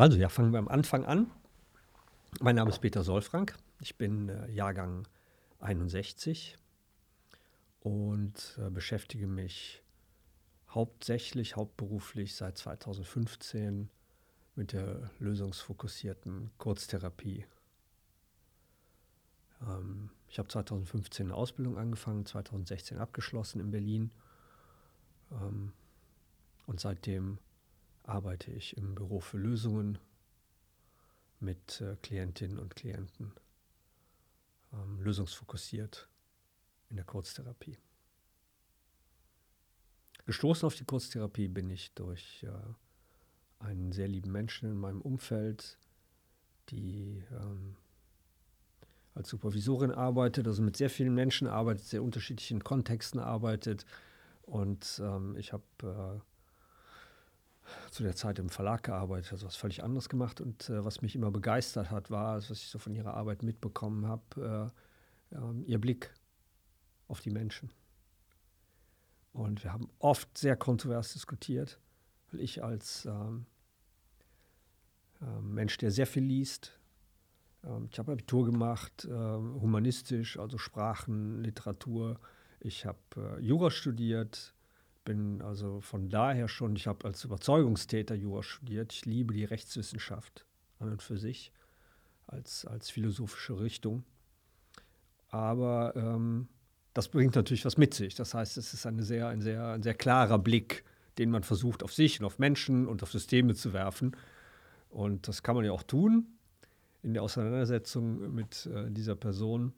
Also, ja, fangen wir am Anfang an. Mein Name ist Peter Solfrank. Ich bin äh, Jahrgang 61 und äh, beschäftige mich hauptsächlich, hauptberuflich seit 2015 mit der lösungsfokussierten Kurztherapie. Ähm, ich habe 2015 eine Ausbildung angefangen, 2016 abgeschlossen in Berlin ähm, und seitdem arbeite ich im Büro für Lösungen mit äh, Klientinnen und Klienten, ähm, lösungsfokussiert in der Kurztherapie. Gestoßen auf die Kurztherapie bin ich durch äh, einen sehr lieben Menschen in meinem Umfeld, die ähm, als Supervisorin arbeitet, also mit sehr vielen Menschen arbeitet, sehr unterschiedlichen Kontexten arbeitet. Und ähm, ich habe äh, zu der Zeit im Verlag gearbeitet, also was völlig anderes gemacht. Und äh, was mich immer begeistert hat, war, was ich so von ihrer Arbeit mitbekommen habe, äh, äh, ihr Blick auf die Menschen. Und wir haben oft sehr kontrovers diskutiert, weil ich als ähm, ähm Mensch, der sehr viel liest, ähm, ich habe Abitur gemacht, ähm, humanistisch, also Sprachen, Literatur. Ich habe äh, Jura studiert, bin also von daher schon, ich habe als Überzeugungstäter Jura studiert. Ich liebe die Rechtswissenschaft an und für sich als, als philosophische Richtung. Aber ähm, das bringt natürlich was mit sich. Das heißt, es ist eine sehr, ein, sehr, ein sehr klarer Blick, den man versucht, auf sich und auf Menschen und auf Systeme zu werfen. Und das kann man ja auch tun in der Auseinandersetzung mit äh, dieser Person.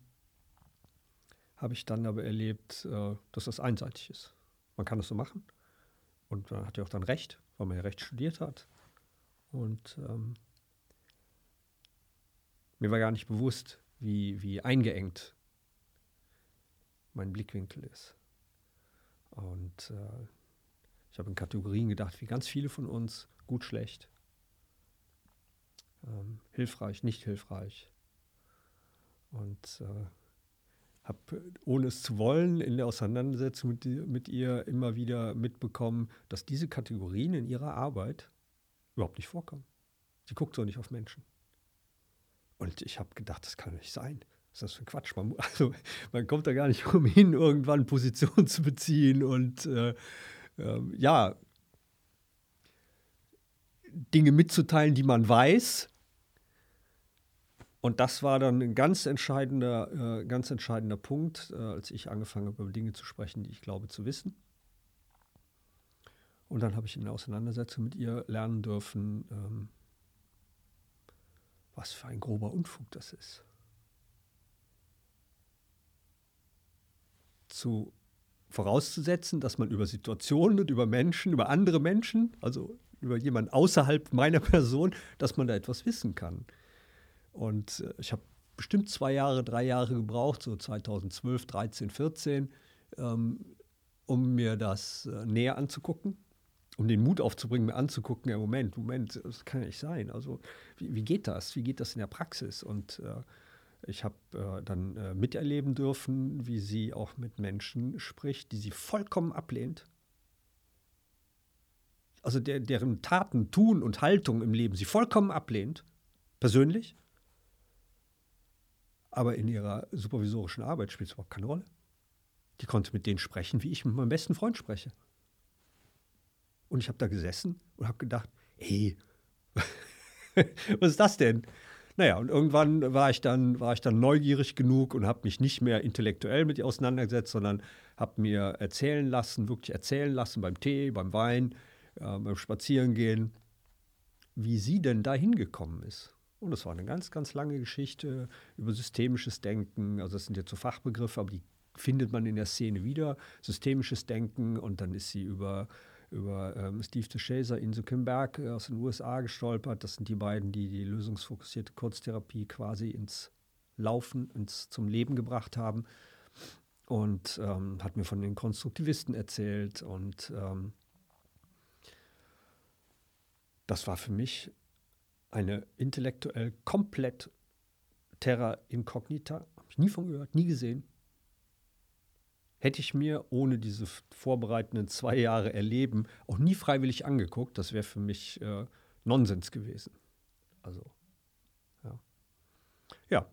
Habe ich dann aber erlebt, äh, dass das einseitig ist. Man kann das so machen. Und man hat ja auch dann Recht, weil man ja Recht studiert hat. Und ähm, mir war gar nicht bewusst, wie, wie eingeengt mein Blickwinkel ist. Und äh, ich habe in Kategorien gedacht, wie ganz viele von uns, gut, schlecht, ähm, hilfreich, nicht hilfreich. Und äh, habe, ohne es zu wollen, in der Auseinandersetzung mit, mit ihr immer wieder mitbekommen, dass diese Kategorien in ihrer Arbeit überhaupt nicht vorkommen. Sie guckt so nicht auf Menschen. Und ich habe gedacht, das kann nicht sein. Was ist das für ein Quatsch? Man, also, man kommt da gar nicht umhin, irgendwann Position zu beziehen und äh, äh, ja, Dinge mitzuteilen, die man weiß, und das war dann ein ganz entscheidender, äh, ganz entscheidender Punkt, äh, als ich angefangen habe, über Dinge zu sprechen, die ich glaube zu wissen. Und dann habe ich in der Auseinandersetzung mit ihr lernen dürfen, ähm, was für ein grober Unfug das ist. Zu vorauszusetzen, dass man über Situationen und über Menschen, über andere Menschen, also über jemanden außerhalb meiner Person, dass man da etwas wissen kann. Und äh, ich habe bestimmt zwei Jahre, drei Jahre gebraucht, so 2012, 13, 14, ähm, um mir das äh, näher anzugucken, um den Mut aufzubringen, mir anzugucken, ja, Moment, Moment, das kann ja nicht sein. Also wie, wie geht das? Wie geht das in der Praxis? Und äh, ich habe äh, dann äh, miterleben dürfen, wie sie auch mit Menschen spricht, die sie vollkommen ablehnt. Also der, deren Taten, Tun und Haltung im Leben sie vollkommen ablehnt, persönlich. Aber in ihrer supervisorischen Arbeit spielt es überhaupt keine Rolle. Die konnte mit denen sprechen, wie ich mit meinem besten Freund spreche. Und ich habe da gesessen und habe gedacht, ey, was ist das denn? Naja, und irgendwann war ich dann, war ich dann neugierig genug und habe mich nicht mehr intellektuell mit ihr auseinandergesetzt, sondern habe mir erzählen lassen, wirklich erzählen lassen beim Tee, beim Wein, äh, beim Spazierengehen, wie sie denn da hingekommen ist. Und das war eine ganz, ganz lange Geschichte über systemisches Denken. Also das sind jetzt so Fachbegriffe, aber die findet man in der Szene wieder. Systemisches Denken und dann ist sie über, über ähm, Steve DeShazer, Inso Kim Berg aus den USA gestolpert. Das sind die beiden, die die lösungsfokussierte Kurztherapie quasi ins Laufen, ins, zum Leben gebracht haben. Und ähm, hat mir von den Konstruktivisten erzählt. Und ähm, das war für mich eine intellektuell komplett terra incognita, habe ich nie von gehört, nie gesehen. Hätte ich mir ohne diese vorbereitenden zwei Jahre erleben auch nie freiwillig angeguckt, das wäre für mich äh, Nonsens gewesen. Also, ja. Ja,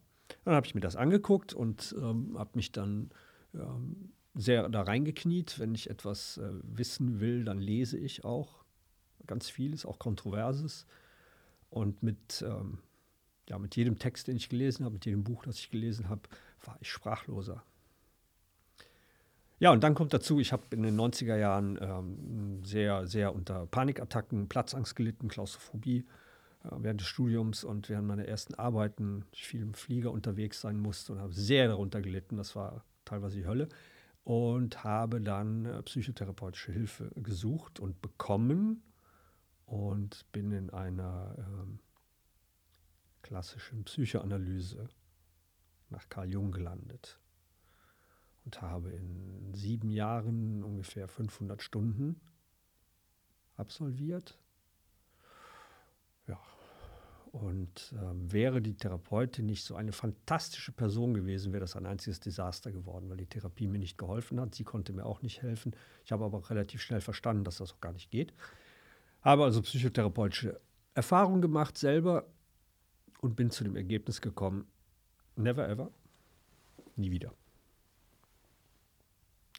dann habe ich mir das angeguckt und ähm, habe mich dann ähm, sehr da reingekniet. Wenn ich etwas äh, wissen will, dann lese ich auch ganz vieles, auch Kontroverses. Und mit, ähm, ja, mit jedem Text, den ich gelesen habe, mit jedem Buch, das ich gelesen habe, war ich sprachloser. Ja, und dann kommt dazu, ich habe in den 90er Jahren ähm, sehr, sehr unter Panikattacken, Platzangst gelitten, Klaustrophobie äh, während des Studiums und während meiner ersten Arbeiten ich viel im Flieger unterwegs sein musste und habe sehr darunter gelitten. Das war teilweise die Hölle. Und habe dann äh, psychotherapeutische Hilfe gesucht und bekommen und bin in einer ähm, klassischen Psychoanalyse nach Carl Jung gelandet und habe in sieben Jahren ungefähr 500 Stunden absolviert. Ja, und äh, wäre die Therapeutin nicht so eine fantastische Person gewesen, wäre das ein einziges Desaster geworden, weil die Therapie mir nicht geholfen hat. Sie konnte mir auch nicht helfen. Ich habe aber auch relativ schnell verstanden, dass das auch gar nicht geht. Habe also psychotherapeutische Erfahrungen gemacht selber und bin zu dem Ergebnis gekommen, never ever, nie wieder.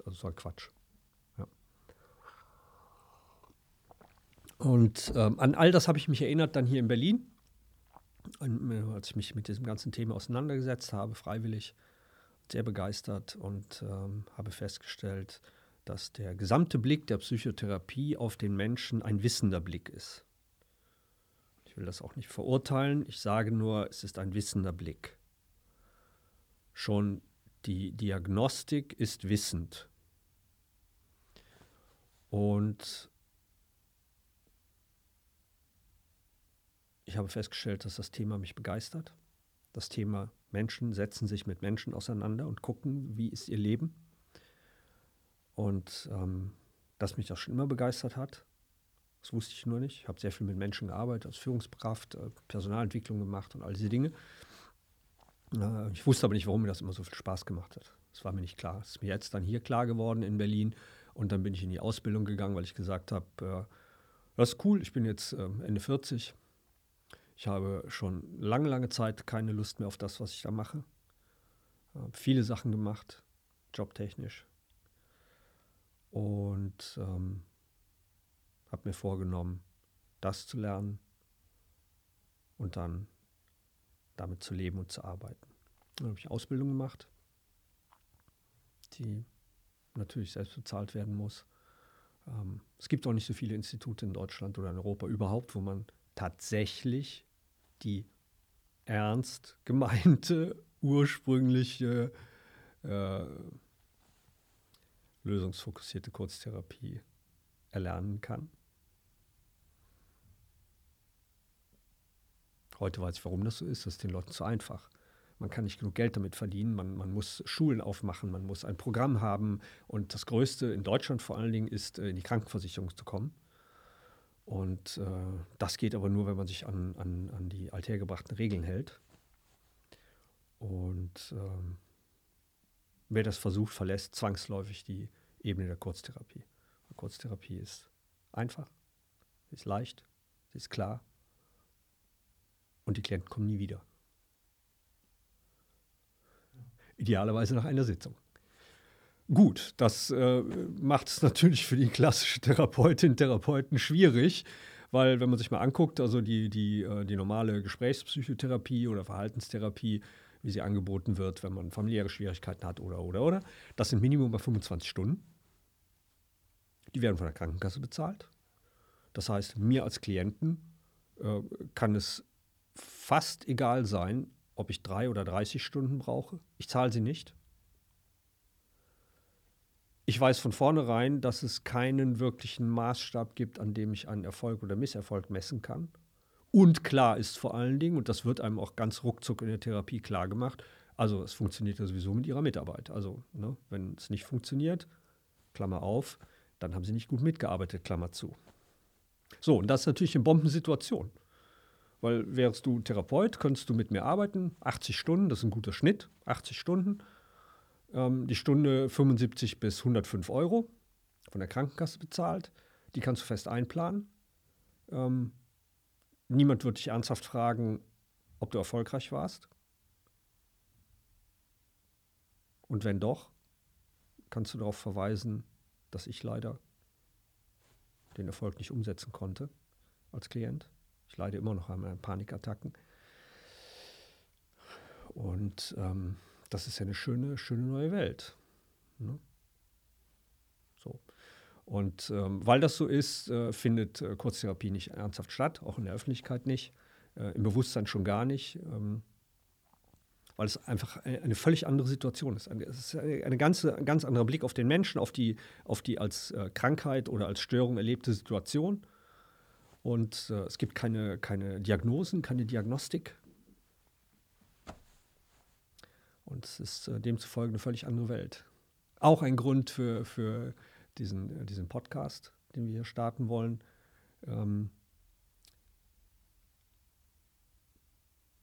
Also so ein Quatsch. Ja. Und ähm, an all das habe ich mich erinnert dann hier in Berlin, äh, als ich mich mit diesem ganzen Thema auseinandergesetzt habe, freiwillig, sehr begeistert und ähm, habe festgestellt, dass der gesamte Blick der Psychotherapie auf den Menschen ein wissender Blick ist. Ich will das auch nicht verurteilen, ich sage nur, es ist ein wissender Blick. Schon die Diagnostik ist wissend. Und ich habe festgestellt, dass das Thema mich begeistert. Das Thema Menschen setzen sich mit Menschen auseinander und gucken, wie ist ihr Leben. Und ähm, dass mich das schon immer begeistert hat, das wusste ich nur nicht. Ich habe sehr viel mit Menschen gearbeitet, als Führungskraft, äh, Personalentwicklung gemacht und all diese Dinge. Äh, ich wusste aber nicht, warum mir das immer so viel Spaß gemacht hat. Das war mir nicht klar. Es ist mir jetzt dann hier klar geworden in Berlin. Und dann bin ich in die Ausbildung gegangen, weil ich gesagt habe, äh, das ist cool, ich bin jetzt äh, Ende 40. Ich habe schon lange, lange Zeit keine Lust mehr auf das, was ich da mache. Habe viele Sachen gemacht, jobtechnisch. Und ähm, habe mir vorgenommen, das zu lernen und dann damit zu leben und zu arbeiten. Dann habe ich Ausbildung gemacht, die natürlich selbst bezahlt werden muss. Ähm, es gibt auch nicht so viele Institute in Deutschland oder in Europa überhaupt, wo man tatsächlich die ernst gemeinte, ursprüngliche, äh, lösungsfokussierte Kurztherapie erlernen kann. Heute weiß ich, warum das so ist. Das ist den Leuten zu einfach. Man kann nicht genug Geld damit verdienen. Man, man muss Schulen aufmachen, man muss ein Programm haben. Und das Größte in Deutschland vor allen Dingen ist, äh, in die Krankenversicherung zu kommen. Und äh, das geht aber nur, wenn man sich an, an, an die althergebrachten Regeln hält. Und ähm, wer das versucht, verlässt zwangsläufig die Ebene der Kurztherapie. Kurztherapie ist einfach, ist leicht, ist klar und die Klienten kommen nie wieder. Idealerweise nach einer Sitzung. Gut, das äh, macht es natürlich für die klassische Therapeutin, Therapeuten schwierig, weil wenn man sich mal anguckt, also die, die, äh, die normale Gesprächspsychotherapie oder Verhaltenstherapie, wie sie angeboten wird, wenn man familiäre Schwierigkeiten hat oder, oder, oder, das sind Minimum bei 25 Stunden. Die werden von der Krankenkasse bezahlt. Das heißt, mir als Klienten äh, kann es fast egal sein, ob ich drei oder 30 Stunden brauche. Ich zahle sie nicht. Ich weiß von vornherein, dass es keinen wirklichen Maßstab gibt, an dem ich einen Erfolg oder Misserfolg messen kann. Und klar ist vor allen Dingen, und das wird einem auch ganz ruckzuck in der Therapie klar gemacht, also es funktioniert ja sowieso mit ihrer Mitarbeit. Also ne, wenn es nicht funktioniert, Klammer auf, dann haben sie nicht gut mitgearbeitet, Klammer zu. So, und das ist natürlich eine Bombensituation. Weil wärst du Therapeut, könntest du mit mir arbeiten, 80 Stunden, das ist ein guter Schnitt, 80 Stunden. Ähm, die Stunde 75 bis 105 Euro von der Krankenkasse bezahlt. Die kannst du fest einplanen. Ähm, niemand wird dich ernsthaft fragen, ob du erfolgreich warst. Und wenn doch, kannst du darauf verweisen, dass ich leider den Erfolg nicht umsetzen konnte als Klient. Ich leide immer noch an Panikattacken. Und ähm, das ist ja eine schöne, schöne neue Welt. Ne? So. Und ähm, weil das so ist, äh, findet äh, Kurztherapie nicht ernsthaft statt, auch in der Öffentlichkeit nicht, äh, im Bewusstsein schon gar nicht, ähm, weil es einfach eine, eine, völlig andere Situation ist. Es ist eine, eine ganze, ein ganz anderer Blick auf den Menschen, auf die, auf die als äh, Krankheit oder als Störung erlebte Situation. Und äh, es gibt keine, keine Diagnosen, keine Diagnostik. Und es ist äh, demzufolge eine völlig andere Welt. Auch ein Grund für, für diesen, äh, diesen Podcast, den wir hier starten wollen. Ähm,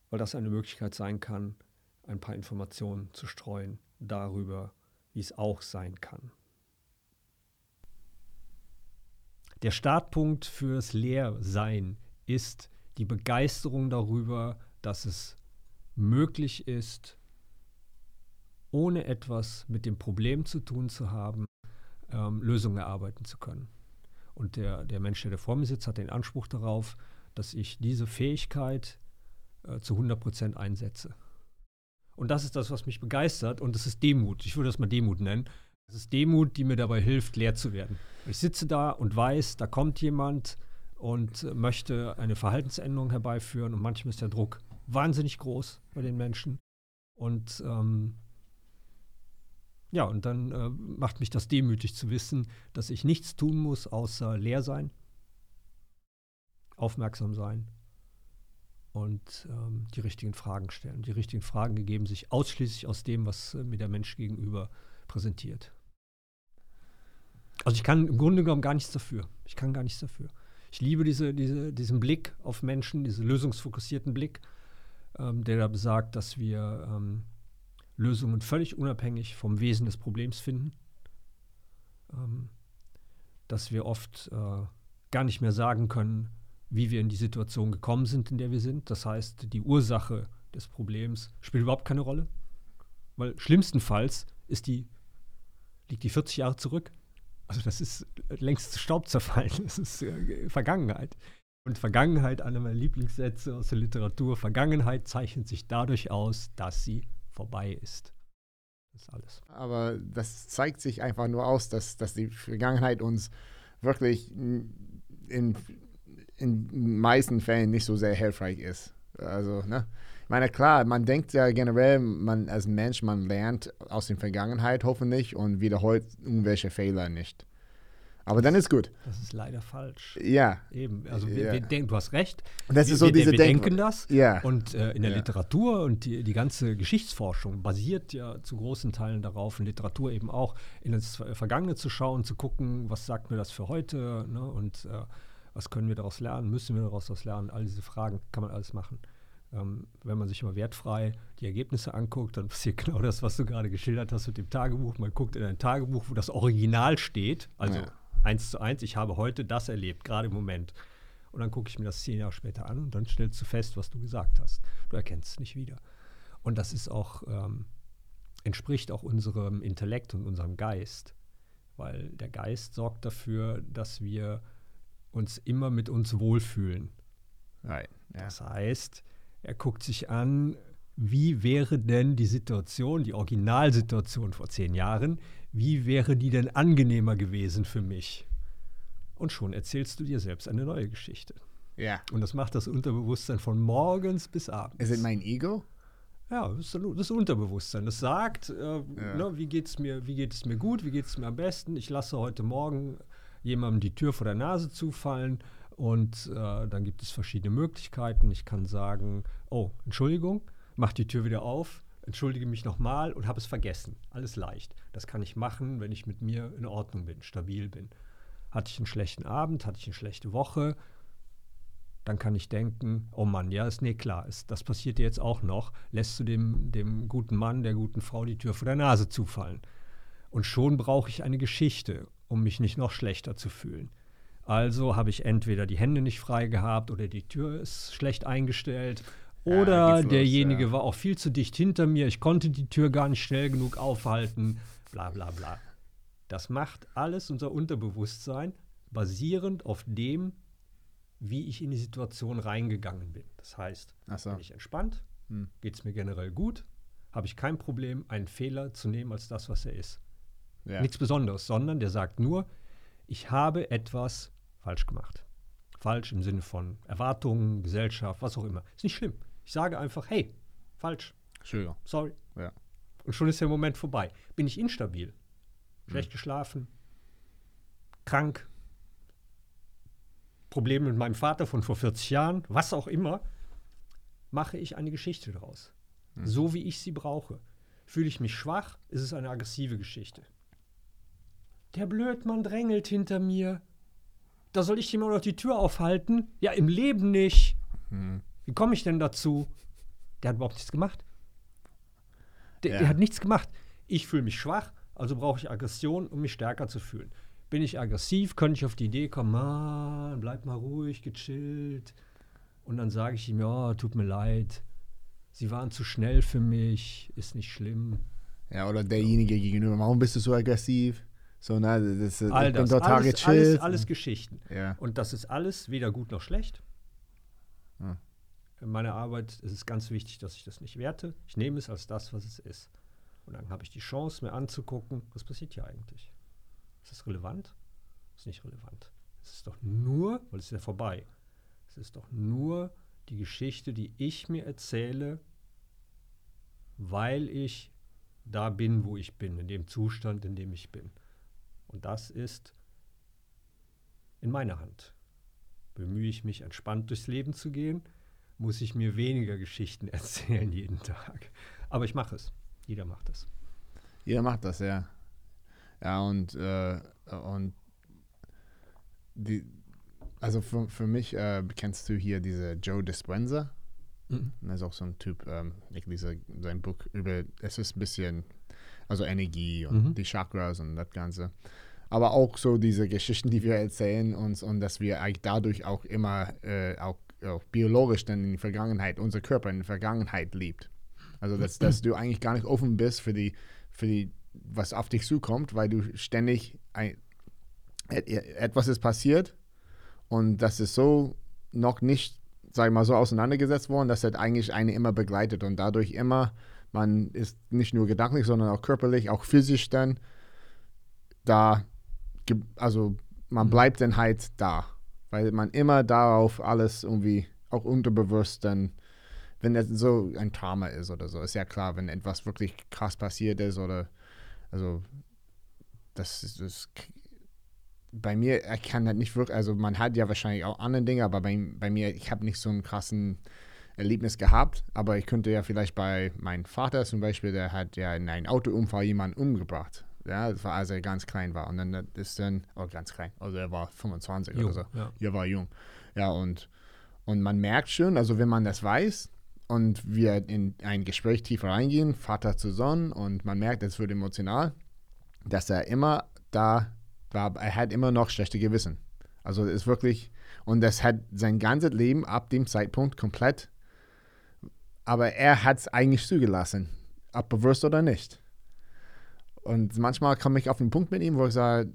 weil das eine Möglichkeit sein kann, ein paar Informationen zu streuen darüber, wie es auch sein kann. Der Startpunkt fürs Lehrsein ist die Begeisterung darüber, dass es möglich ist, ohne etwas mit dem Problem zu tun zu haben, ähm, Lösungen erarbeiten zu können. Und der, der Mensch, der vor mir sitzt, hat den Anspruch darauf, dass ich diese Fähigkeit äh, zu 100 Prozent einsetze. Und das ist das, was mich begeistert. Und das ist Demut. Ich würde das mal Demut nennen. Es ist Demut, die mir dabei hilft, leer zu werden. Ich sitze da und weiß, da kommt jemand und möchte eine Verhaltensänderung herbeiführen. Und manchmal ist der Druck wahnsinnig groß bei den Menschen. Und ähm, ja, und dann äh, macht mich das demütig zu wissen, dass ich nichts tun muss, außer leer sein, aufmerksam sein und ähm, die richtigen Fragen stellen. Die richtigen Fragen ergeben sich ausschließlich aus dem, was äh, mir der Mensch gegenüber präsentiert. Also ich kann im Grunde genommen gar nichts dafür. Ich kann gar nichts dafür. Ich liebe diese, diese, diesen Blick auf Menschen, diesen lösungsfokussierten Blick, ähm, der da besagt, dass wir ähm, Lösungen völlig unabhängig vom Wesen des Problems finden. Ähm, dass wir oft äh, gar nicht mehr sagen können, wie wir in die Situation gekommen sind, in der wir sind. Das heißt, die Ursache des Problems spielt überhaupt keine Rolle. Weil schlimmstenfalls ist die, liegt die 40 Jahre zurück. Also das ist längst Staub zerfallen. Das ist äh, Vergangenheit. Und Vergangenheit, einer meiner Lieblingssätze aus der Literatur, Vergangenheit zeichnet sich dadurch aus, dass sie vorbei ist. Das ist alles. Aber das zeigt sich einfach nur aus, dass, dass die Vergangenheit uns wirklich in, in meisten Fällen nicht so sehr hilfreich ist. Also, ne? Ich meine, klar, man denkt ja generell, man als Mensch, man lernt aus der Vergangenheit hoffentlich und wiederholt irgendwelche Fehler nicht. Aber dann ist gut. Das ist leider falsch. Ja. Eben. Also wir, ja. wir denken, du hast recht. Und das wir, ist so wir, diese wir Denk denken das. Ja. Und äh, in der Ja. Literatur und die, die ganze Geschichtsforschung basiert ja zu großen Teilen darauf, in Literatur eben auch, in das Ver- Vergangene zu schauen, zu gucken, was sagt mir das für heute ne? und äh, was können wir daraus lernen, müssen wir daraus was lernen. All diese Fragen kann man alles machen. Ähm, wenn man sich immer wertfrei die Ergebnisse anguckt, dann passiert genau das, was du gerade geschildert hast mit dem Tagebuch. Man guckt in ein Tagebuch, wo das Original steht, also Ja. Eins zu eins, ich habe heute das erlebt, gerade im Moment. Und dann gucke ich mir das zehn Jahre später an und dann stellst du fest, was du gesagt hast. Du erkennst es nicht wieder. Und das ist auch, ähm, entspricht auch unserem Intellekt und unserem Geist. Weil der Geist sorgt dafür, dass wir uns immer mit uns wohlfühlen. Right. Ja. Das heißt, er guckt sich an, wie wäre denn die Situation, die Originalsituation vor zehn Jahren, wie wäre die denn angenehmer gewesen für mich? Und schon erzählst du dir selbst eine neue Geschichte. ja. Und das macht das Unterbewusstsein von morgens bis abends. Ist es mein Ego? Ja, das das Unterbewusstsein. Das sagt, äh, ne, wie, mir, geht es mir gut, wie geht es mir am besten. Ich lasse heute Morgen jemandem die Tür vor der Nase zufallen und äh, dann gibt es verschiedene Möglichkeiten. Ich kann sagen, oh, Entschuldigung, mach die Tür wieder auf, entschuldige mich nochmal und habe es vergessen. Alles leicht. Das kann ich machen, wenn ich mit mir in Ordnung bin, stabil bin. Hatte ich einen schlechten Abend, hatte ich eine schlechte Woche, dann kann ich denken, oh Mann, ja, ist nee klar, ist, das passiert dir jetzt auch noch, lässt du dem, dem guten Mann, der guten Frau die Tür vor der Nase zufallen. Und schon brauche ich eine Geschichte, um mich nicht noch schlechter zu fühlen. Also habe ich entweder die Hände nicht frei gehabt oder die Tür ist schlecht eingestellt Oder los, derjenige ja. war auch viel zu dicht hinter mir, ich konnte die Tür gar nicht schnell genug aufhalten, bla bla bla. Das macht alles unser Unterbewusstsein basierend auf dem, wie ich in die Situation reingegangen bin. Das heißt, so. bin ich entspannt, Hm. geht es mir generell gut, habe ich kein Problem, einen Fehler zu nehmen als das, was er ist. Ja. Nichts Besonderes, sondern der sagt nur, ich habe etwas falsch gemacht. Falsch im Sinne von Erwartungen, Gesellschaft, was auch immer. Ist nicht schlimm. Ich sage einfach, hey, falsch, Entschuldigung. sorry. Ja. Und schon ist der Moment vorbei. Bin ich instabil, schlecht geschlafen, krank, Probleme mit meinem Vater von vor 40 Jahren, was auch immer, mache ich eine Geschichte daraus. So wie ich sie brauche. Fühle ich mich schwach, ist es eine aggressive Geschichte. Der Blödmann drängelt hinter mir. Da soll ich ihm auch noch die Tür aufhalten? Ja, im Leben nicht. Hm. Wie komme ich denn dazu? Der hat überhaupt nichts gemacht. Der, Ja. der hat nichts gemacht. Ich fühle mich schwach, also brauche ich Aggression, um mich stärker zu fühlen. Bin ich aggressiv, könnte ich auf die Idee kommen, Mann, bleib mal ruhig, gechillt. Und dann sage ich ihm, ja, tut mir leid. Sie waren zu schnell für mich, ist nicht schlimm. Ja, oder derjenige gegenüber, warum bist du so aggressiv? So, na, das, das, All ich bin das, total alles, gechillt. alles, alles Geschichten. Ja. Und das ist alles weder gut noch schlecht. In meiner Arbeit ist es ganz wichtig, dass ich das nicht werte. Ich nehme es als das, was es ist. Und dann habe ich die Chance, mir anzugucken, was passiert hier eigentlich. Ist das relevant? Ist nicht relevant. Es ist doch nur, weil es ist ja vorbei, es ist doch nur die Geschichte, die ich mir erzähle, weil ich da bin, wo ich bin, in dem Zustand, in dem ich bin. Und das ist in meiner Hand. Bemühe ich mich, entspannt durchs Leben zu gehen, muss ich mir weniger Geschichten erzählen jeden Tag. Aber ich mache es. Jeder macht es. Jeder macht das, ja. Ja, und, äh, und die, also für, für mich äh, kennst du hier diese Joe Dispenza. Mhm. Er ist auch so ein Typ, ähm, ich lese sein Buch über, es ist ein bisschen, also Energie und Mhm. die Chakras und das Ganze. Aber auch so diese Geschichten, die wir erzählen uns und dass wir eigentlich dadurch auch immer äh, auch, auch biologisch dann in die Vergangenheit, unser Körper in der Vergangenheit lebt. Also dass, dass du eigentlich gar nicht offen bist für die, für die, was auf dich zukommt, weil du ständig ein, et, etwas ist passiert und das ist so noch nicht, sag ich mal, so auseinandergesetzt worden, dass das eigentlich eine immer begleitet und dadurch immer, man ist nicht nur gedanklich, sondern auch körperlich, auch physisch dann da, also man Mhm. bleibt dann halt da, weil man immer darauf alles irgendwie auch unterbewusst dann, wenn es so ein Trauma ist oder so, ist ja klar, wenn etwas wirklich krass passiert ist oder, also das ist, das bei mir, ich kann das nicht wirklich, also man hat ja wahrscheinlich auch andere Dinge, aber bei, bei mir, ich habe nicht so einen krassen Erlebnis gehabt, aber ich könnte ja vielleicht bei meinem Vater zum Beispiel, der hat ja in einem Autounfall jemanden umgebracht. Ja, das war, als er ganz klein war. Und dann ist dann, oh, ganz klein, also er war 25 Jung, oder so. ja. Er war jung. Ja, und, und man merkt schon, also wenn man das weiß und wir in ein Gespräch tiefer reingehen, Vater zu Sohn, und man merkt, es wird emotional, dass er immer da war, er hat immer noch schlechte Gewissen. Also es ist wirklich, und das hat sein ganzes Leben ab dem Zeitpunkt komplett, aber er hat es eigentlich zugelassen, ob bewusst oder nicht. Und manchmal komme ich auf den Punkt mit ihm, wo ich sage,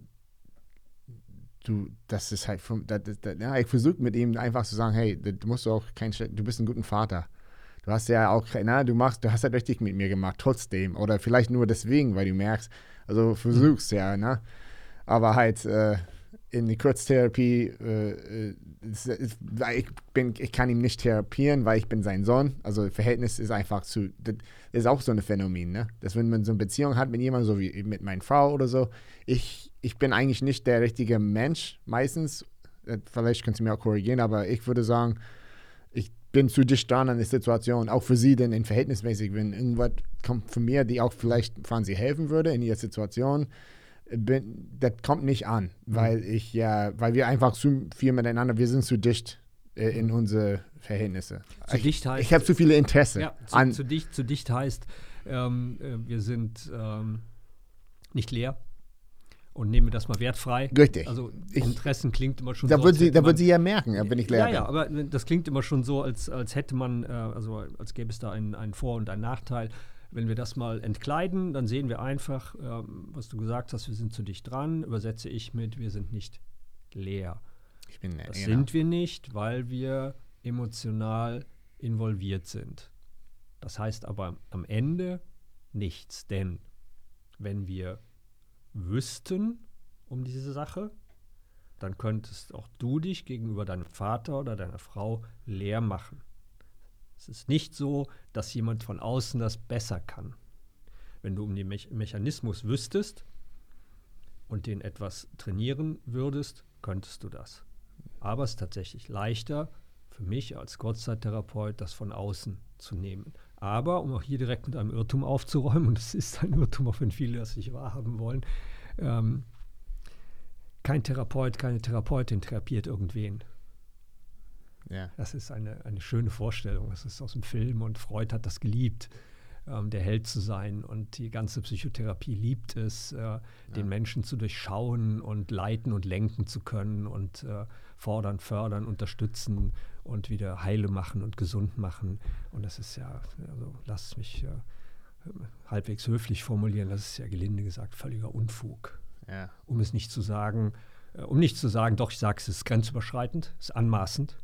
du, das ist halt, vom, das, das, das, ja, ich versuche mit ihm einfach zu sagen, hey, du musst auch kein, du bist ein guter Vater. Du hast ja auch, na, du machst, du hast halt richtig mit mir gemacht, trotzdem. Oder vielleicht nur deswegen, weil du merkst, also versuchst ja, ne? Aber halt äh, in die Kurztherapie, äh, äh, ich, bin, ich kann ihn nicht therapieren, weil ich bin sein Sohn. Also Verhältnis ist einfach zu, das ist auch so ein Phänomen, ne? Dass wenn man so eine Beziehung hat mit jemandem, so wie mit meiner Frau oder so, ich, ich bin eigentlich nicht der richtige Mensch meistens. Äh, Vielleicht könnt ihr mir auch korrigieren, aber ich würde sagen, ich bin zu dicht dran an der Situation, auch für sie denn in verhältnismäßig, wenn irgendwas kommt von mir, die auch vielleicht Franzi helfen würde in ihrer Situation, bin, das kommt nicht an, weil ich ja, weil wir einfach zu viel miteinander, wir sind zu dicht äh, in unsere Verhältnisse. Zu ich, dicht heißt- ich habe zu viele Interesse Ja, zu, an, zu, dicht, zu dicht heißt, ähm, äh, wir sind ähm, nicht leer und nehmen das mal wertfrei. Richtig. Also Ich- Interessen klingt immer schon Da so. wird sie, da man- wird sie ja merken, wenn ich leer ja, ja, bin. aber das klingt immer schon so, als, als hätte man, äh, also als gäbe es da einen, einen Vor- und einen Nachteil. Wenn wir das mal entkleiden, dann sehen wir einfach, ähm, was du gesagt hast, wir sind zu dicht dran, übersetze ich mit, wir sind nicht leer. Ich bin leer. Das genau. sind wir nicht, weil wir emotional involviert sind. Das heißt aber am Ende nichts, denn wenn wir wüssten um diese Sache, dann könntest auch du dich gegenüber deinem Vater oder deiner Frau leer machen. Es ist nicht so, dass jemand von außen das besser kann. Wenn du um den Me Mechanismus wüsstest und den etwas trainieren würdest, könntest du das. Aber es ist tatsächlich leichter für mich als Kurzzeittherapeut, das von außen zu nehmen. Aber um auch hier direkt mit einem Irrtum aufzuräumen, und es ist ein Irrtum, auch wenn viele das nicht wahrhaben wollen, ähm, kein Therapeut, keine Therapeutin therapiert irgendwen. Ja. Das ist eine, eine schöne Vorstellung. Das ist aus dem Film und Freud hat das geliebt, ähm, der Held zu sein. Und die ganze Psychotherapie liebt es, äh, den Menschen zu durchschauen und leiten und lenken zu können und äh, fordern, fördern, unterstützen und wieder heile machen und gesund machen. Und das ist ja, also lass mich äh, halbwegs höflich formulieren, das ist ja gelinde gesagt völliger Unfug Ja. um es nicht zu sagen, äh, um nicht zu sagen, doch, ich sage es, es ist grenzüberschreitend, es ist anmaßend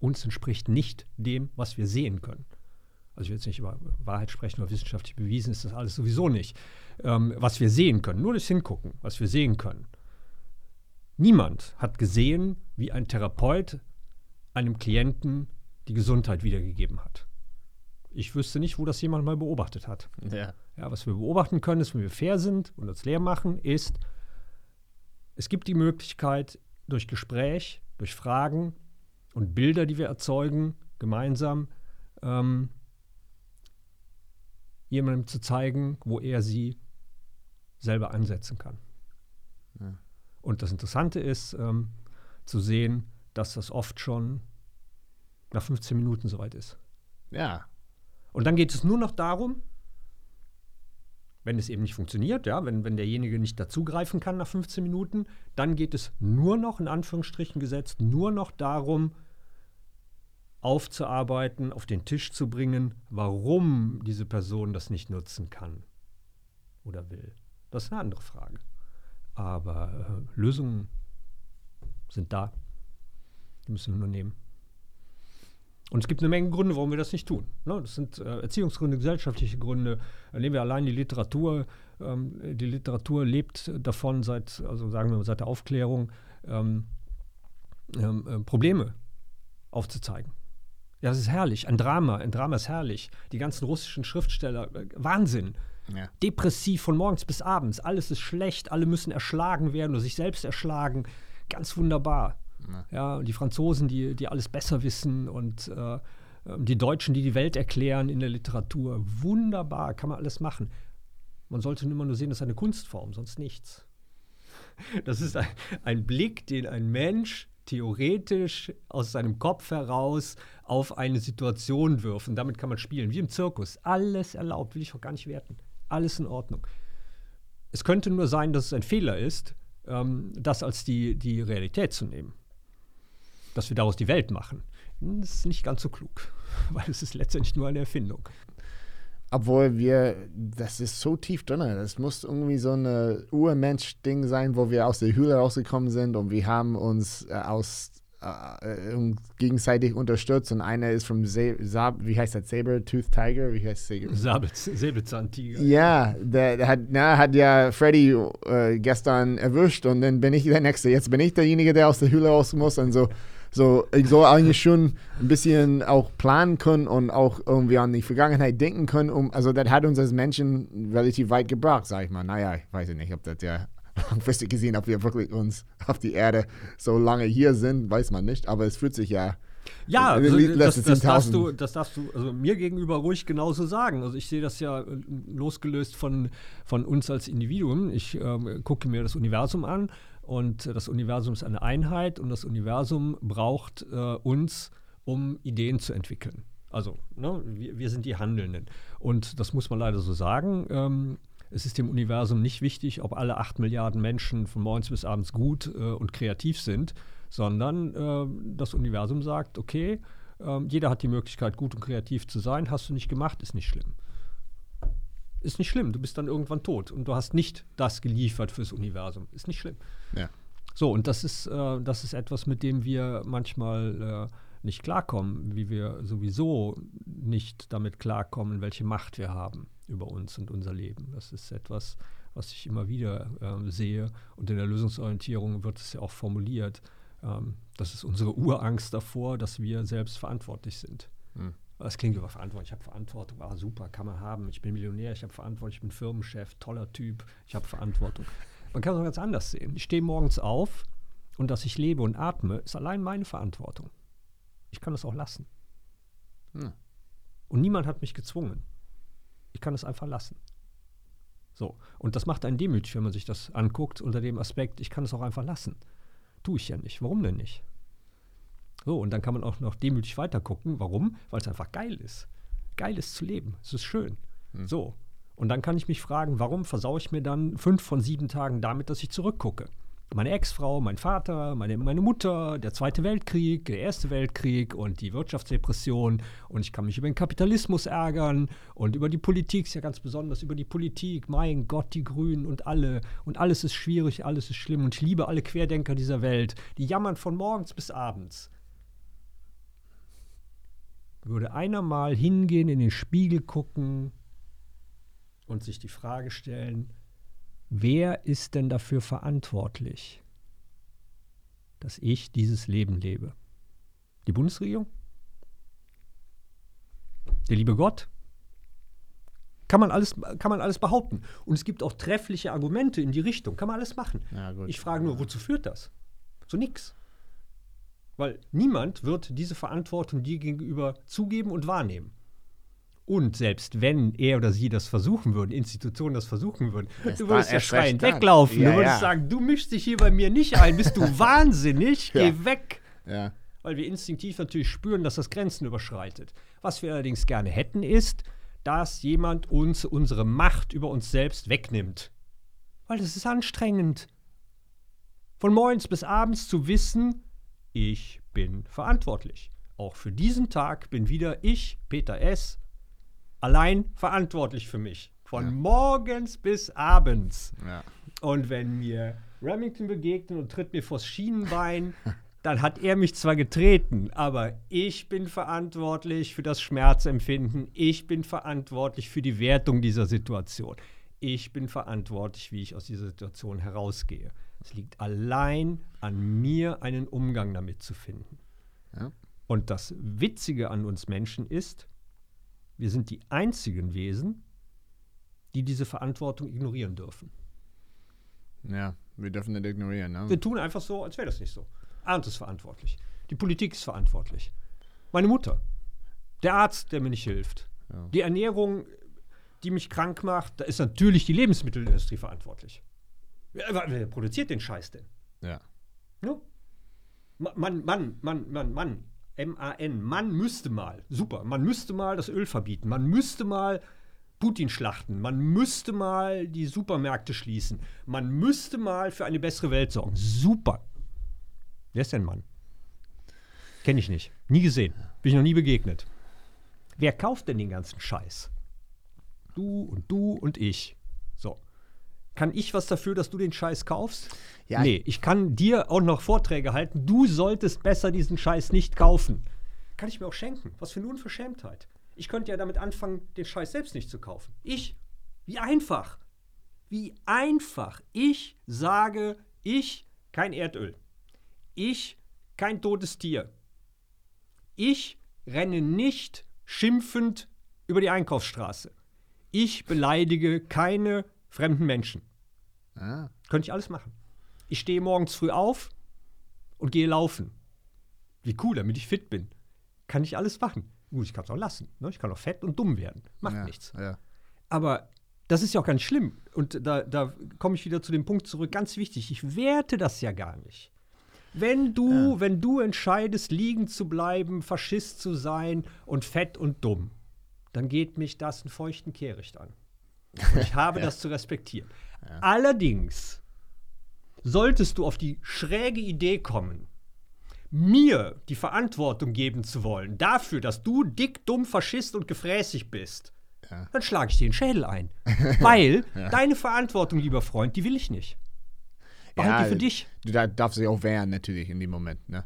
und es entspricht nicht dem, was wir sehen können. Also ich will jetzt nicht über Wahrheit sprechen oder wissenschaftlich bewiesen ist das alles sowieso nicht. Ähm, was wir sehen können, nur das Hingucken, was wir sehen können. Niemand hat gesehen, wie ein Therapeut einem Klienten die Gesundheit wiedergegeben hat. Ich wüsste nicht, wo das jemand mal beobachtet hat. Ja. Ja, was wir beobachten können, ist, wenn wir fair sind und uns leer machen, ist, es gibt die Möglichkeit, durch Gespräch, durch Fragen und Bilder, die wir erzeugen, gemeinsam ähm, jemandem zu zeigen, wo er sie selber ansetzen kann. Ja. Und das Interessante ist, ähm, zu sehen, dass das oft schon nach 15 Minuten soweit ist. Ja. Und dann geht es nur noch darum, wenn es eben nicht funktioniert, ja, wenn, wenn derjenige nicht dazugreifen kann nach 15 Minuten, dann geht es nur noch, in Anführungsstrichen gesetzt, nur noch darum, aufzuarbeiten, auf den Tisch zu bringen, warum diese Person das nicht nutzen kann oder will. Das ist eine andere Frage. Aber äh, Lösungen sind da. Die müssen wir nur nehmen. Und es gibt eine Menge Gründe, warum wir das nicht tun. Ne? Das sind äh, Erziehungsgründe, gesellschaftliche Gründe. Nehmen wir allein die Literatur. Ähm, die Literatur lebt davon seit, also sagen wir mal, seit der Aufklärung, ähm, ähm, äh, Probleme aufzuzeigen. Ja, das ist herrlich. Ein Drama. Ein Drama ist herrlich. Die ganzen russischen Schriftsteller, äh, Wahnsinn. Ja. Depressiv von morgens bis abends. Alles ist schlecht. Alle müssen erschlagen werden oder sich selbst erschlagen. Ganz wunderbar. Ja. Ja, und die Franzosen, die, die alles besser wissen und äh, die Deutschen, die die Welt erklären in der Literatur. Wunderbar, kann man alles machen. Man sollte immer nur sehen, das ist eine Kunstform, sonst nichts. Das ist ein, ein Blick, den ein Mensch theoretisch aus seinem Kopf heraus auf eine Situation wirft. Und damit kann man spielen, wie im Zirkus. Alles erlaubt, will ich auch gar nicht werten. Alles in Ordnung. Es könnte nur sein, dass es ein Fehler ist, ähm, das als die, die Realität zu nehmen dass wir daraus die Welt machen. Das ist nicht ganz so klug, weil es ist letztendlich nur eine Erfindung. Obwohl wir, das ist so tief drin. Das muss irgendwie so ein Urmensch-Ding sein, wo wir aus der Höhle rausgekommen sind und wir haben uns äh, aus äh, uns gegenseitig unterstützt und einer ist vom Sa Sa wie heißt das Saber-Tooth Tiger wie heißt Säbelzahntiger. ja der, der hat na, hat ja Freddy äh, gestern erwischt und dann bin ich der nächste jetzt bin ich derjenige der aus der Höhle raus muss und so so ich soll eigentlich schon ein bisschen auch planen können und auch irgendwie an die Vergangenheit denken können um also das hat uns als Menschen relativ weit gebracht sag ich mal naja ich weiß nicht ob das ja langfristig gesehen, ob wir wirklich uns auf die Erde so lange hier sind, weiß man nicht. Aber es fühlt sich ja. Ja, den also das, das, darfst 10.000. du, das darfst du also mir gegenüber ruhig genauso sagen. Also ich sehe das ja äh, losgelöst von, von uns als Individuum. Ich ähm, gucke mir das Universum an und das Universum ist eine Einheit und das Universum braucht äh, uns, um Ideen zu entwickeln. Also ne, wir, wir sind die Handelnden. Und das muss man leider so sagen. Ähm, Es ist dem Universum nicht wichtig, ob alle acht Milliarden Menschen von morgens bis abends gut äh, und kreativ sind, sondern äh, das Universum sagt, okay, äh, jeder hat die Möglichkeit, gut und kreativ zu sein. Hast du nicht gemacht, ist nicht schlimm. Ist nicht schlimm, du bist dann irgendwann tot und du hast nicht das geliefert fürs Universum. Ist nicht schlimm. Ja. So, und das ist, äh, das ist etwas, mit dem wir manchmal äh, nicht klarkommen, wie wir sowieso nicht damit klarkommen, welche Macht wir haben über uns und unser Leben. Das ist etwas, was ich immer wieder äh, sehe. Und in der Lösungsorientierung wird es ja auch formuliert. Ähm, das ist unsere Urangst davor, dass wir selbst verantwortlich sind. Hm. Das klingt über Verantwortung. Ich habe Verantwortung. Ah, super, kann man haben. Ich bin Millionär, ich habe Verantwortung, ich bin Firmenchef, toller Typ, ich habe Verantwortung. Man kann es auch ganz anders sehen. Ich stehe morgens auf und dass ich lebe und atme, ist allein meine Verantwortung. Ich kann es auch lassen. Hm. Und niemand hat mich gezwungen. Ich kann es einfach lassen. So. Und das macht einen demütig, wenn man sich das anguckt, unter dem Aspekt, ich kann es auch einfach lassen. Tue ich ja nicht. Warum denn nicht? So, und dann kann man auch noch demütig weitergucken. Warum? Weil es einfach geil ist. Geil ist zu leben. Es ist schön. Hm. So. Und dann kann ich mich fragen, warum versaue ich mir dann fünf von sieben Tagen damit, dass ich zurückgucke? meine Ex-Frau, mein Vater, meine, meine Mutter, der Zweite Weltkrieg, der Erste Weltkrieg und die Wirtschaftsdepression. Und ich kann mich über den Kapitalismus ärgern und über die Politik, ist ja ganz besonders über die Politik. Mein Gott, die Grünen und alle. Und alles ist schwierig, alles ist schlimm. Und ich liebe alle Querdenker dieser Welt. Die jammern von morgens bis abends. Würde einer mal hingehen, in den Spiegel gucken und sich die Frage stellen, wer ist denn dafür verantwortlich, dass ich dieses Leben lebe? Die Bundesregierung? Der liebe Gott? Kann man, alles, kann man alles behaupten. Und es gibt auch treffliche Argumente in die Richtung. Kann man alles machen. Ja, ich frage nur, wozu führt das? So nix. Weil niemand wird diese Verantwortung dir gegenüber zugeben und wahrnehmen. Und selbst wenn er oder sie das versuchen würden, Institutionen das versuchen würden, das du würdest ja schreiend weglaufen. Ja, du würdest ja. sagen, du mischst dich hier bei mir nicht ein, bist du wahnsinnig, geh weg. Weil wir instinktiv natürlich spüren, dass das Grenzen überschreitet. Was wir allerdings gerne hätten, ist, dass jemand uns unsere Macht über uns selbst wegnimmt. Weil das ist anstrengend. Von morgens bis abends zu wissen, ich bin verantwortlich. Auch für diesen Tag bin wieder ich, Peter S., allein verantwortlich für mich. Von ja. morgens bis abends. Ja. Und wenn mir Remington begegnet und tritt mir vors Schienenbein, dann hat er mich zwar getreten, aber ich bin verantwortlich für das Schmerzempfinden. Ich bin verantwortlich für die Wertung dieser Situation. Ich bin verantwortlich, wie ich aus dieser Situation herausgehe. Es liegt allein an mir, einen Umgang damit zu finden. Ja. Und das Witzige an uns Menschen ist, wir sind die einzigen Wesen, die diese Verantwortung ignorieren dürfen. Ja, wir dürfen das ignorieren. Ne? Wir tun einfach so, als wäre das nicht so. Arndt ist verantwortlich. Die Politik ist verantwortlich. Meine Mutter. Der Arzt, der mir nicht hilft. Ja. Die Ernährung, die mich krank macht, da ist natürlich die Lebensmittelindustrie verantwortlich. Wer, produziert den Scheiß denn? Ja. ja? Mann, Mann, Mann, Mann, Mann. M-A-N. Man müsste mal, super, man müsste mal das Öl verbieten. Man müsste mal Putin schlachten. Man müsste mal die Supermärkte schließen. Man müsste mal für eine bessere Welt sorgen. Super. Wer ist denn Mann? Kenne ich nicht. Nie gesehen. Bin ich noch nie begegnet. Wer kauft denn den ganzen Scheiß? Du und du und ich. Kann ich was dafür, dass du den Scheiß kaufst? Ja. Nee, ich kann dir auch noch Vorträge halten. Du solltest besser diesen Scheiß nicht kaufen. Kann ich mir auch schenken. Was für eine Unverschämtheit. Ich könnte ja damit anfangen, den Scheiß selbst nicht zu kaufen. Ich. Wie einfach. Wie einfach. Ich sage, ich kein Erdöl. Ich kein totes Tier. Ich renne nicht schimpfend über die Einkaufsstraße. Ich beleidige keine fremden Menschen. Ah. Könnte ich alles machen. Ich stehe morgens früh auf und gehe laufen. Wie cool, damit ich fit bin. Kann ich alles machen. Gut, ich kann es auch lassen. Ne? Ich kann auch fett und dumm werden. Macht ja, nichts. Ja. Aber das ist ja auch ganz schlimm. Und da, da komme ich wieder zu dem Punkt zurück. Ganz wichtig, ich werte das ja gar nicht. Wenn du, ja. wenn du entscheidest, liegen zu bleiben, Faschist zu sein und fett und dumm, dann geht mich das einen feuchten Kehricht an. Und ich habe das zu respektieren. Allerdings solltest du auf die schräge Idee kommen, mir die Verantwortung geben zu wollen dafür, dass du dick, dumm, faschist und gefräßig bist, Ja. dann schlage ich dir den Schädel ein. Weil deine Verantwortung, lieber Freund, die will ich nicht. Behalt die für dich. Du da- darfst dich auch wehren, natürlich, in dem Moment, ne?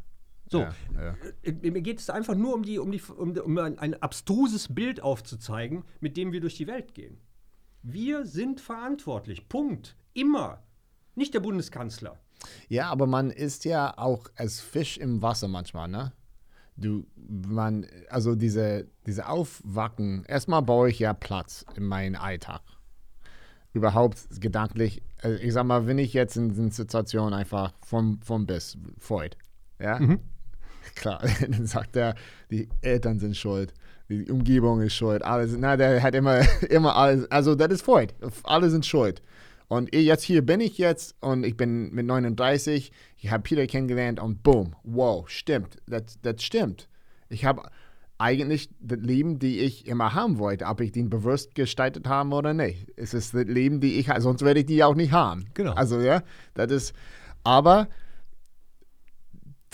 So, Ja, ja. äh, mir geht es einfach nur um, die, um, die, um, um ein, ein abstruses Bild aufzuzeigen, mit dem wir durch die Welt gehen. Wir sind verantwortlich. Punkt. Immer. Nicht der Bundeskanzler. Ja, aber man ist ja auch als Fisch im Wasser manchmal, ne? Du, man, also diese, diese Aufwachen, erstmal baue ich ja Platz in meinen Alltag. Überhaupt gedanklich, also ich sag mal, wenn ich jetzt in, in Situation einfach vom, vom bis, Freud, ja? Klar, dann sagt er, die Eltern sind schuld, die Umgebung ist schuld, alles, na, der hat immer, immer alles, also das ist Freud, alle sind schuld. Und ich- jetzt hier bin ich jetzt und ich bin mit 39, ich habe Peter kennengelernt und boom, wow, stimmt, das, das stimmt. Ich habe eigentlich das Leben, die ich immer haben wollte, ob ich den bewusst gestaltet habe oder nicht. Es ist das Leben, die ich, sonst werde ich die auch nicht haben. Genau. Also ja, das ist, aber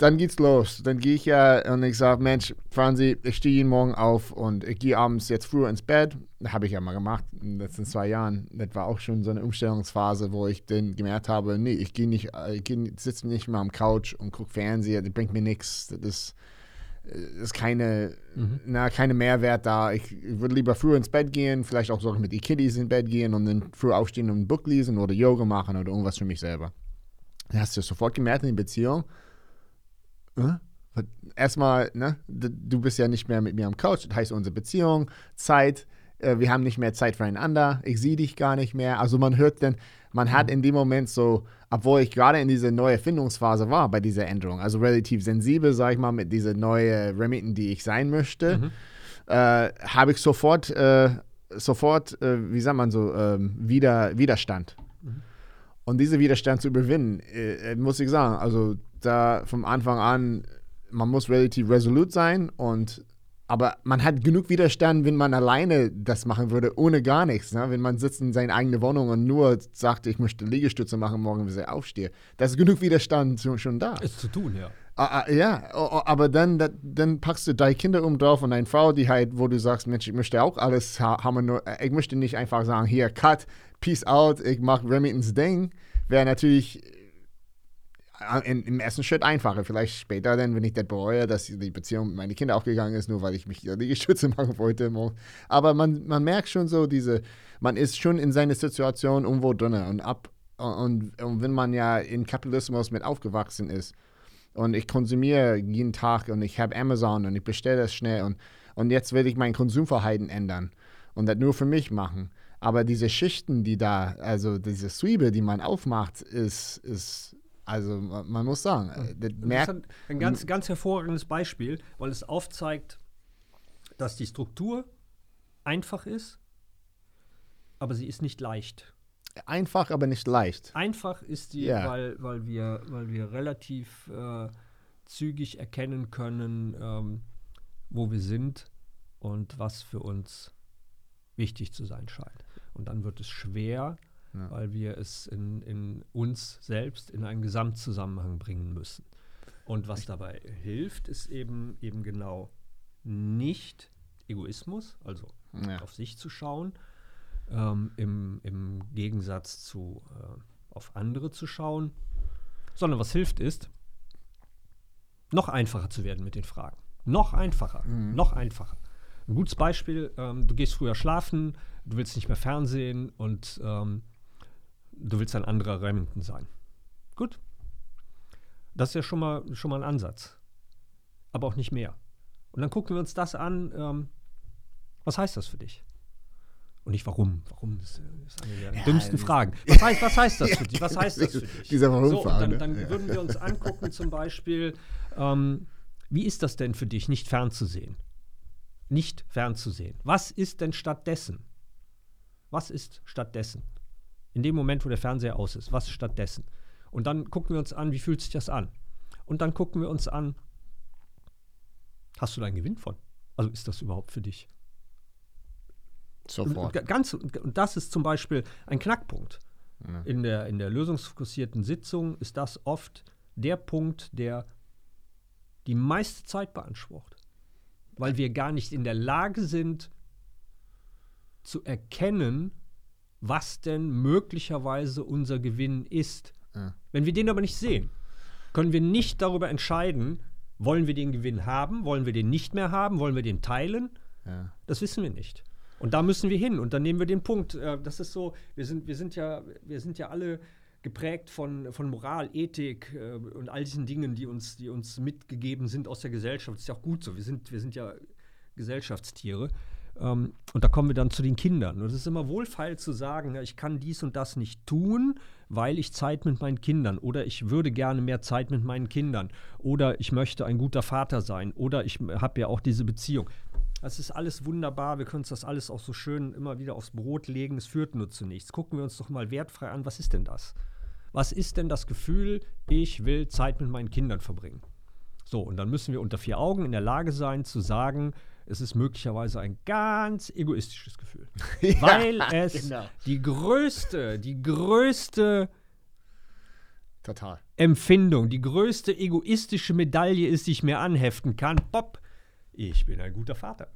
dann geht's los. Dann gehe ich ja und ich sage, Mensch, Franzi, ich stehe jeden Morgen auf und ich gehe abends jetzt früher ins Bett. Habe ich ja mal gemacht in den letzten zwei Jahren. Das war auch schon so eine Umstellungsphase, wo ich dann gemerkt habe, nee, ich gehe nicht, äh, ich geh, sitze nicht mehr am Couch und gucke Fernseher, das bringt mir nichts. Das ist, äh, ist keine, na, keine Mehrwert da. Ich, würde lieber früher ins Bett gehen, vielleicht auch sogar mit den Kiddies ins Bett gehen und dann früh aufstehen und ein Buch lesen oder Yoga machen oder irgendwas für mich selber. Dann hast du sofort gemerkt in der Beziehung, äh, erstmal, ne, du bist ja nicht mehr mit mir am Couch, das heißt unsere Beziehung, Zeit, äh, wir haben nicht mehr Zeit füreinander, ich sehe dich gar nicht mehr. Also man hört dann, man hat in dem Moment so, obwohl ich gerade in dieser neuen Erfindungsphase war bei dieser Änderung, also relativ sensibel, sag ich mal, mit dieser neuen Remington, die ich sein möchte, äh, habe ich sofort, äh, sofort, äh, wie sagt man so, ähm, wieder, Widerstand. Und diesen Widerstand zu überwinden, äh, äh, muss ich sagen, also da vom Anfang an, man muss relativ resolut sein und aber man hat genug Widerstand, wenn man alleine das machen würde, ohne gar nichts. Ne? Wenn man sitzt in seiner eigenen Wohnung und nur sagt, ich möchte Liegestütze machen morgen, wenn ich aufstehe. Da ist genug Widerstand schon, da. Ist zu tun, ja. Ah, ah, ja, aber dann, da- dann packst du drei Kinder um drauf und eine Frau, die halt, wo du sagst, Mensch, ich möchte auch alles ha haben, nur, äh, ich möchte nicht einfach sagen, hier, cut, peace out, ich mach Remingtons Ding, wäre natürlich äh, in, im ersten Schritt einfacher. Vielleicht später dann, wenn ich das bereue, dass die Beziehung mit meinen Kindern aufgegangen ist, nur weil ich mich hier Liegestütze machen wollte. Aber man, man merkt schon so diese, man ist schon in seiner Situation irgendwo drin und ab, und, und wenn man ja in Kapitalismus mit aufgewachsen ist, und ich konsumiere jeden Tag und ich habe Amazon und ich bestelle das schnell und, und jetzt will ich mein Konsumverhalten ändern und das nur für mich machen. Aber diese Schichten, die da, also diese Zwiebel, die man aufmacht, ist, ist also man, muss sagen, äh, das Das ist merkt, ein, ein ganz, ganz hervorragendes Beispiel, weil es aufzeigt, dass die Struktur einfach ist, aber sie ist nicht leicht. einfach, aber nicht leicht. Einfach ist die, Ja. weil, weil, wir, weil wir relativ äh, zügig erkennen können, ähm, wo wir sind und was für uns wichtig zu sein scheint. Und dann wird es schwer, Ja. weil wir es in, in uns selbst in einen Gesamtzusammenhang bringen müssen. Und was dabei hilft, ist eben, eben genau nicht Egoismus, also Ja. auf sich zu schauen, ähm, im, im Gegensatz zu äh, auf andere zu schauen, sondern was hilft ist, noch einfacher zu werden mit den Fragen. Noch einfacher, noch einfacher. Ein gutes Beispiel, ähm, du gehst früher schlafen, du willst nicht mehr Fernsehen und ähm, du willst ein anderer Remington sein. Gut. Das ist ja schon mal, schon mal ein Ansatz. Aber auch nicht mehr. Und dann gucken wir uns das an, ähm, was heißt das für dich? Und nicht warum. Warum ist, ist eine der Ja, dümmsten Fragen. Was heißt, was heißt das für dich? Was heißt das für dich? Dieser so, und Warum-Frage, dann, dann Ja. würden wir uns angucken, zum Beispiel, ähm, wie ist das denn für dich, nicht fernzusehen? Nicht fernzusehen. Was ist denn stattdessen? Was ist stattdessen? In dem Moment, wo der Fernseher aus ist, was ist stattdessen? Und dann gucken wir uns an, wie fühlt sich das an? Und dann gucken wir uns an, hast du da einen Gewinn von? Also ist das überhaupt für dich? Sofort. Und, ganz, und das ist zum Beispiel ein Knackpunkt. Ja. In, der, in der lösungsfokussierten Sitzung ist das oft der Punkt, der die meiste Zeit beansprucht. Weil wir gar nicht in der Lage sind zu erkennen, was denn möglicherweise unser Gewinn ist. Ja. Wenn wir den aber nicht sehen, können wir nicht darüber entscheiden, wollen wir den Gewinn haben, wollen wir den nicht mehr haben, wollen wir den teilen. Ja. Das wissen wir nicht. Und da müssen wir hin. Und dann nehmen wir den Punkt. Äh, Das ist so, wir sind, wir sind, ja, wir sind ja alle geprägt von, von Moral, Ethik äh, und all diesen Dingen, die uns, die uns mitgegeben sind aus der Gesellschaft. Das ist ja auch gut so. Wir sind, wir sind ja Gesellschaftstiere. Ähm, und da kommen wir dann zu den Kindern. Und es ist immer wohlfeil zu sagen, ich kann dies und das nicht tun, weil ich Zeit mit meinen Kindern oder ich würde gerne mehr Zeit mit meinen Kindern oder ich möchte ein guter Vater sein oder ich habe ja auch diese Beziehung. Das ist alles wunderbar. Wir können uns das alles auch so schön immer wieder aufs Brot legen. Es führt nur zu nichts. Gucken wir uns doch mal wertfrei an, was ist denn das? Was ist denn das Gefühl, ich will Zeit mit meinen Kindern verbringen? So, und dann müssen wir unter vier Augen in der Lage sein zu sagen, es ist möglicherweise ein ganz egoistisches Gefühl. Ja, weil es genau. die größte, die größte Total. Empfindung, die größte egoistische Medaille ist, die ich mir anheften kann. Bob, ich bin ein guter Vater.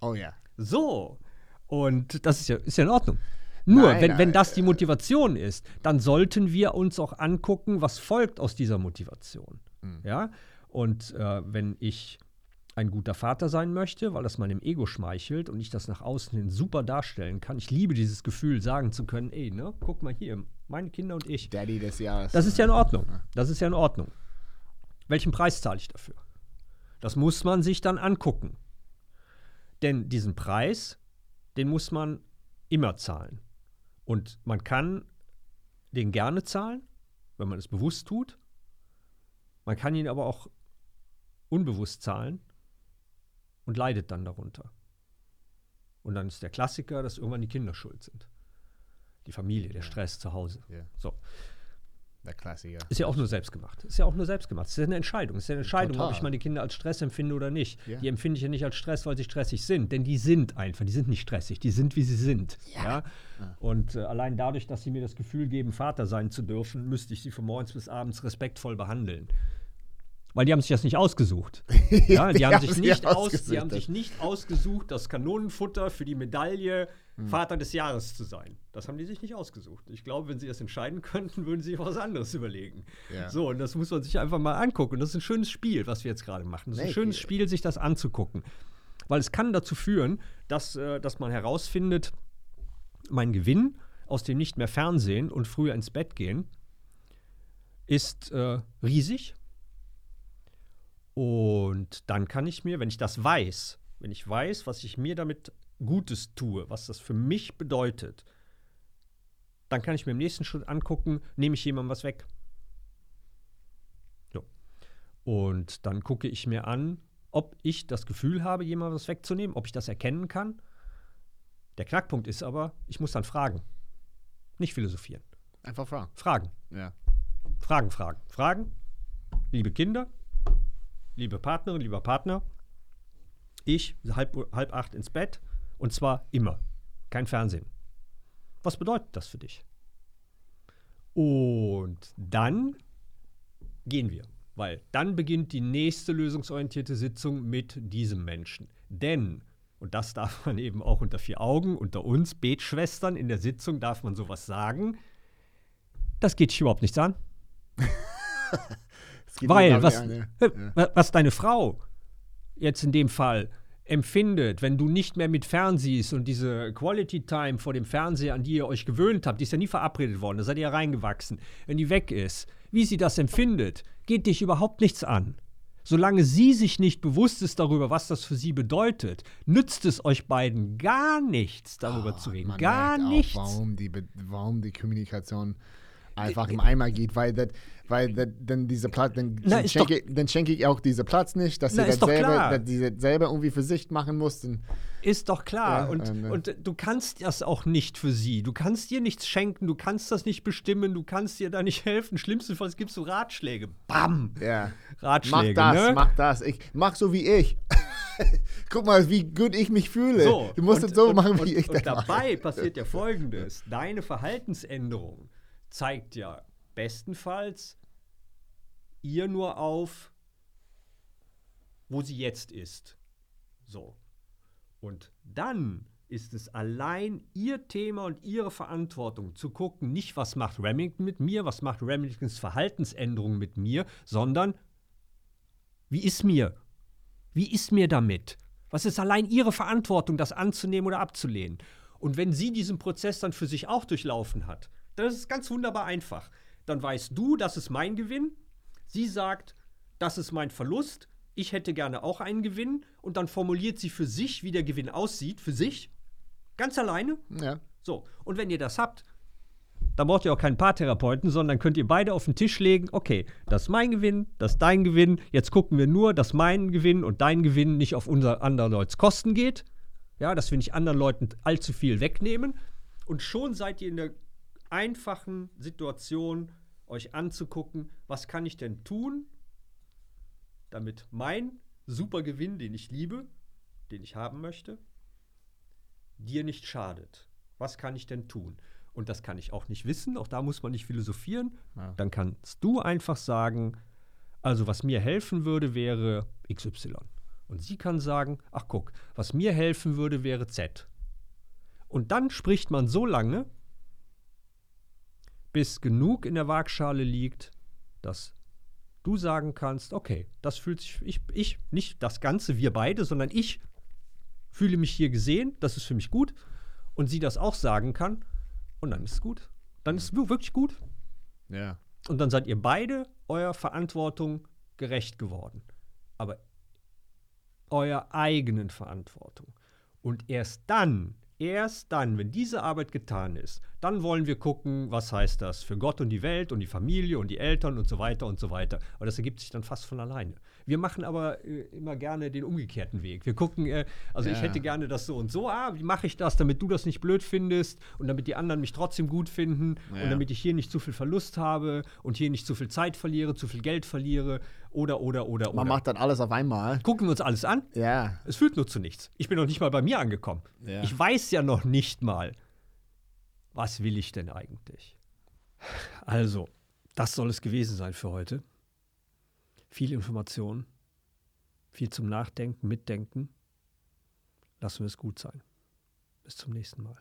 Oh ja. So. Und das ist ja, ist ja in Ordnung. Nur, Nein, wenn, wenn äh, das die Motivation ist, dann sollten wir uns auch angucken, was folgt aus dieser Motivation. Mhm. Ja? Und äh, wenn ich ein guter Vater sein möchte, weil das meinem Ego schmeichelt und ich das nach außen hin super darstellen kann, ich liebe dieses Gefühl, sagen zu können, ey, ne, guck mal hier, meine Kinder und ich. Daddy des Jahres. Das ist ja in Ordnung. Das ist ja in Ordnung. Welchen Preis zahle ich dafür? Das muss man sich dann angucken. Denn diesen Preis, den muss man immer zahlen. Und man kann den gerne zahlen, wenn man es bewusst tut. Man kann ihn aber auch unbewusst zahlen und leidet dann darunter. Und dann ist der Klassiker, dass irgendwann die Kinder schuld sind. Die Familie, der Stress zu Hause. Ja. So. Der Klassiker. Ist ja auch nur selbst gemacht. Ist ja auch nur selbst gemacht. Es ist ja eine Entscheidung. Es ist ja eine Entscheidung, Total. ob ich meine Kinder als Stress empfinde oder nicht. Ja. Die empfinde ich ja nicht als Stress, weil sie stressig sind. Denn die sind einfach, die sind nicht stressig. Die sind, wie sie sind. Ja. Und äh, allein dadurch, dass sie mir das Gefühl geben, Vater sein zu dürfen, müsste ich sie von morgens bis abends respektvoll behandeln. Weil die haben sich das nicht ausgesucht. Ja, die, Die haben, haben sich nicht aus, ausgesucht, die haben das. sich nicht ausgesucht, das Kanonenfutter für die Medaille Hm. Vater des Jahres zu sein. Das haben die sich nicht ausgesucht. Ich glaube, wenn sie das entscheiden könnten, würden sie sich was anderes überlegen. Ja. So, und das muss man sich einfach mal angucken. Und das ist ein schönes Spiel, was wir jetzt gerade machen. Das ist ein schönes Spiel, sich das anzugucken. Weil es kann dazu führen, dass, äh, dass man herausfindet, mein Gewinn aus dem nicht mehr Fernsehen und früher ins Bett gehen ist äh, riesig. Und dann kann ich mir, wenn ich das weiß, wenn ich weiß, was ich mir damit Gutes tue, was das für mich bedeutet, dann kann ich mir im nächsten Schritt angucken, nehme ich jemandem was weg. So. Und dann gucke ich mir an, ob ich das Gefühl habe, jemandem was wegzunehmen, ob ich das erkennen kann. Der Knackpunkt ist aber, ich muss dann fragen. Nicht philosophieren. Einfach fragen. Fragen. Ja. Fragen, Fragen. Fragen. Liebe Kinder, liebe Partnerin, lieber Partner, ich halb, halb acht ins Bett und zwar immer. Kein Fernsehen. Was bedeutet das für dich? Und dann gehen wir, weil dann beginnt die nächste lösungsorientierte Sitzung mit diesem Menschen. Denn, und das darf man eben auch unter vier Augen, unter uns Betschwestern in der Sitzung darf man sowas sagen, das geht dich überhaupt nichts an. Weil, was, eine- ja. wa- was deine Frau jetzt in dem Fall empfindet, wenn du nicht mehr mit fernsiehst und diese Quality Time vor dem Fernseher, an die ihr euch gewöhnt habt, die ist ja nie verabredet worden, da seid ihr ja reingewachsen, wenn die weg ist, wie sie das empfindet, geht dich überhaupt nichts an. Solange sie sich nicht bewusst ist darüber, was das für sie bedeutet, nützt es euch beiden gar nichts, darüber zu reden. Gar merkt auch, nichts. Warum die, warum die Kommunikation einfach im Eimer geht, weil, das, weil dann diese Platz, dann, Na, schenke, dann schenke ich auch diese Platz nicht, dass Na, sie das selber, dass selber irgendwie für sich machen mussten. Ist doch klar. Ja, und, ähm, und du kannst das auch nicht für sie. Du kannst dir nichts schenken, du kannst das nicht bestimmen, du kannst dir da nicht helfen. Schlimmstenfalls gibst du Ratschläge. Bam! Ja. Ratschläge, Mach das, ne? mach das. Ich, mach so wie ich. Guck mal, wie gut ich mich fühle. So, du musst und, es so und, machen, und, wie ich und das dabei mache. passiert ja Folgendes. Deine Verhaltensänderung zeigt ja bestenfalls ihr nur auf, wo sie jetzt ist. So. Und dann ist es allein ihr Thema und ihre Verantwortung zu gucken, nicht was macht Remington mit mir, was macht Remingtons Verhaltensänderung mit mir, sondern wie ist mir? Wie ist mir damit? Was ist allein ihre Verantwortung, das anzunehmen oder abzulehnen? Und wenn sie diesen Prozess dann für sich auch durchlaufen hat, dann ist es ganz wunderbar einfach. Dann weißt du, das ist mein Gewinn. Sie sagt, das ist mein Verlust. Ich hätte gerne auch einen Gewinn. Und dann formuliert sie für sich, wie der Gewinn aussieht, für sich. Ganz alleine. Ja. So, und wenn ihr das habt, dann braucht ihr auch keinen Paartherapeuten, sondern könnt ihr beide auf den Tisch legen, okay, das ist mein Gewinn, das ist dein Gewinn, jetzt gucken wir nur, dass mein Gewinn und dein Gewinn nicht auf unser anderen Leuten Kosten geht, ja, dass wir nicht anderen Leuten allzu viel wegnehmen und schon seid ihr in der einfachen Situation, euch anzugucken, was kann ich denn tun, damit mein super Gewinn, den ich liebe, den ich haben möchte, dir nicht schadet. Was kann ich denn tun? Und das kann ich auch nicht wissen, auch da muss man nicht philosophieren. Ja. Dann kannst du einfach sagen, also was mir helfen würde, wäre XY. Und sie kann sagen, ach guck, was mir helfen würde, wäre Z. Und dann spricht man so lange, bis genug in der Waagschale liegt, dass du sagen kannst, okay, das fühlt sich, ich, ich, nicht das Ganze, wir beide, sondern ich fühle mich hier gesehen, das ist für mich gut. Und sie das auch sagen kann, und dann ist es gut. Dann ist es wirklich gut. Ja. Und dann seid ihr beide eurer Verantwortung gerecht geworden. Aber eurer eigenen Verantwortung. Und erst dann, erst dann, wenn diese Arbeit getan ist, dann wollen wir gucken, was heißt das für Gott und die Welt und die Familie und die Eltern und so weiter und so weiter. Aber das ergibt sich dann fast von alleine. Wir machen aber äh, immer gerne den umgekehrten Weg. Wir gucken, äh, also ich Ja. hätte gerne das so und so. Ah, wie mache ich das, damit du das nicht blöd findest und damit die anderen mich trotzdem gut finden Ja. und damit ich hier nicht zu viel Verlust habe und hier nicht zu viel Zeit verliere, zu viel Geld verliere oder, oder, oder, Man oder. macht dann alles auf einmal. Gucken wir uns alles an. Ja. Es führt nur zu nichts. Ich bin noch nicht mal bei mir angekommen. Ja. Ich weiß ja noch nicht mal, was will ich denn eigentlich? Also, das soll es gewesen sein für heute. Viel Information, viel zum Nachdenken, Mitdenken. Lassen wir es gut sein. Bis zum nächsten Mal.